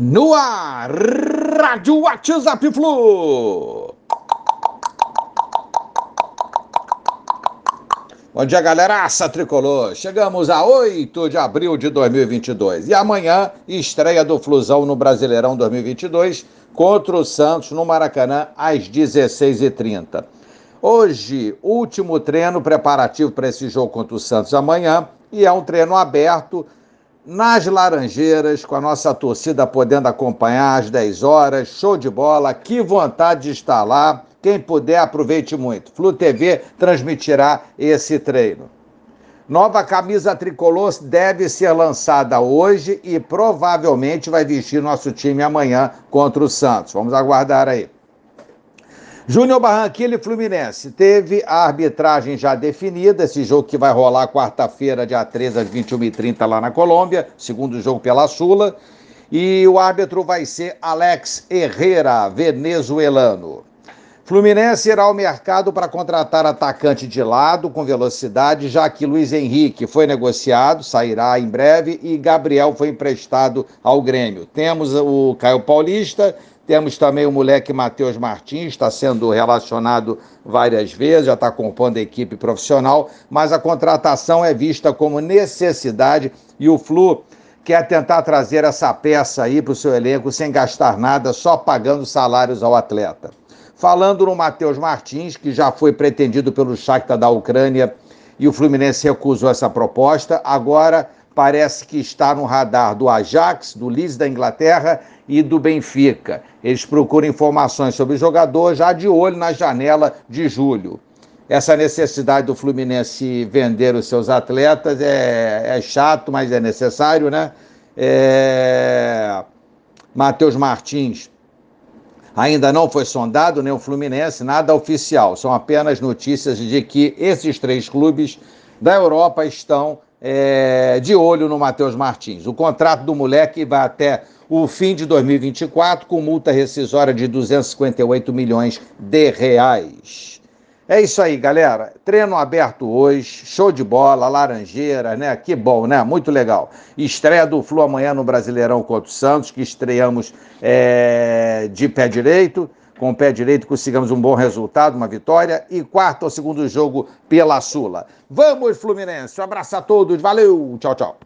No ar, Rádio WhatsApp Flu. Bom dia, galeraça tricolor. Chegamos a 8 de abril de 2022 e amanhã estreia do Flusão no Brasileirão 2022 contra o Santos no Maracanã às 16h30. Hoje, último treino preparativo para esse jogo contra o Santos amanhã e é um treino aberto nas Laranjeiras, com a nossa torcida podendo acompanhar às 10 horas. Show de bola, que vontade de estar lá. Quem puder, aproveite muito. Flu TV transmitirá esse treino. Nova camisa tricolor deve ser lançada hoje e provavelmente vai vestir nosso time amanhã contra o Santos. Vamos aguardar aí. Júnior Barranquilla e Fluminense. Teve a arbitragem já definida, esse jogo que vai rolar quarta-feira, dia 13, às 21h30, lá na Colômbia, segundo jogo pela Sula. E o árbitro vai ser Alex Herrera, venezuelano. Fluminense irá ao mercado para contratar atacante de lado com velocidade, já que Luiz Henrique foi negociado, sairá em breve, e Gabriel foi emprestado ao Grêmio. Temos o Caio Paulista, temos também o moleque Matheus Martins, está sendo relacionado várias vezes, já está compondo a equipe profissional, mas a contratação é vista como necessidade e o Flu quer tentar trazer essa peça aí para o seu elenco sem gastar nada, só pagando salários ao atleta. Falando no Matheus Martins, que já foi pretendido pelo Shakhtar da Ucrânia e o Fluminense recusou essa proposta, agora parece que está no radar do Ajax, do Leeds da Inglaterra e do Benfica. Eles procuram informações sobre o jogador já de olho na janela de julho. Essa necessidade do Fluminense vender os seus atletas é, é chato, mas é necessário, né? É... Matheus Martins ainda não foi sondado, nem o Fluminense, nada oficial. São apenas notícias de que esses três clubes da Europa estão é, de olho no Matheus Martins. O contrato do moleque vai até o fim de 2024 com multa rescisória de 258 milhões de reais. É isso aí, galera. Treino aberto hoje, show de bola, laranjeira, né? Que bom, né? Muito legal. Estreia do Flu amanhã no Brasileirão contra o Santos, que estreamos é, de pé direito com o pé direito consigamos um bom resultado, uma vitória. E quarto ou segundo jogo pela Sula. Vamos, Fluminense. Um abraço a todos. Valeu. Tchau, tchau.